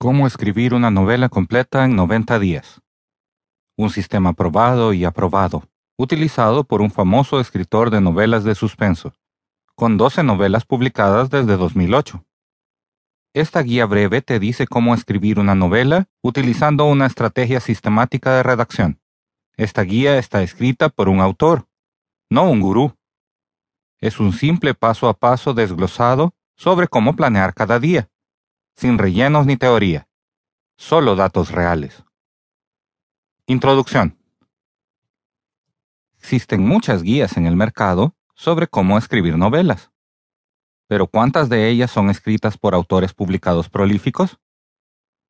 Cómo escribir una novela completa en 90 días. Un sistema probado y aprobado, utilizado por un famoso escritor de novelas de suspenso, con 12 novelas publicadas desde 2008. Esta guía breve te dice cómo escribir una novela utilizando una estrategia sistemática de redacción. Esta guía está escrita por un autor, no un gurú. Es un simple paso a paso desglosado sobre cómo planear cada día, sin rellenos ni teoría, solo datos reales. Introducción. Existen muchas guías en el mercado sobre cómo escribir novelas. Pero ¿cuántas de ellas son escritas por autores publicados prolíficos?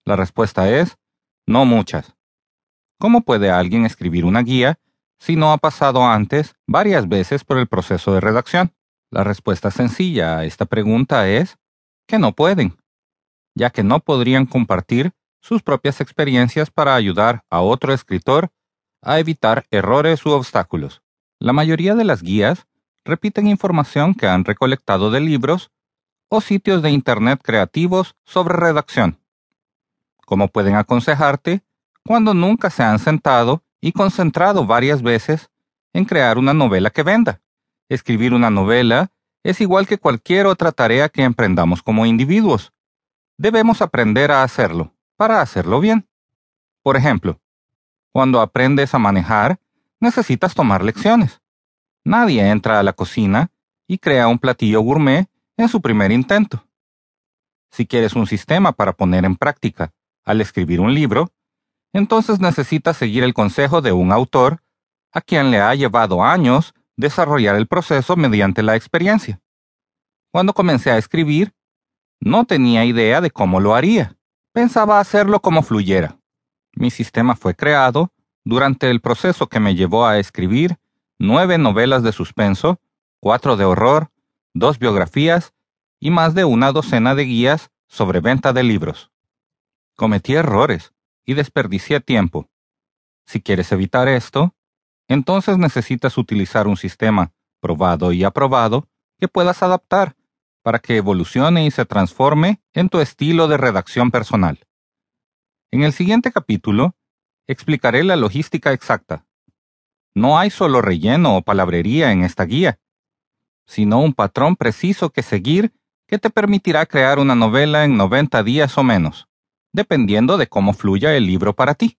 La respuesta es, no muchas. ¿Cómo puede alguien escribir una guía si no ha pasado antes varias veces por el proceso de redacción? La respuesta sencilla a esta pregunta es que no pueden, ya que no podrían compartir sus propias experiencias para ayudar a otro escritor a evitar errores u obstáculos. La mayoría de las guías repiten información que han recolectado de libros o sitios de Internet creativos sobre redacción. ¿Cómo pueden aconsejarte cuando nunca se han sentado y concentrado varias veces en crear una novela que venda? Escribir una novela es igual que cualquier otra tarea que emprendamos como individuos. Debemos aprender a hacerlo para hacerlo bien. Por ejemplo, cuando aprendes a manejar, necesitas tomar lecciones. Nadie entra a la cocina y crea un platillo gourmet en su primer intento. Si quieres un sistema para poner en práctica al escribir un libro, entonces necesitas seguir el consejo de un autor a quien le ha llevado años desarrollar el proceso mediante la experiencia. Cuando comencé a escribir, no tenía idea de cómo lo haría. Pensaba hacerlo como fluyera. Mi sistema fue creado durante el proceso que me llevó a escribir nueve novelas de suspenso, cuatro de horror, dos biografías y más de una docena de guías sobre venta de libros. Cometí errores y desperdicié tiempo. Si quieres evitar esto, entonces necesitas utilizar un sistema probado y aprobado que puedas adaptar para que evolucione y se transforme en tu estilo de redacción personal. En el siguiente capítulo, explicaré la logística exacta. No hay solo relleno o palabrería en esta guía, sino un patrón preciso que seguir que te permitirá crear una novela en 90 días o menos, dependiendo de cómo fluya el libro para ti.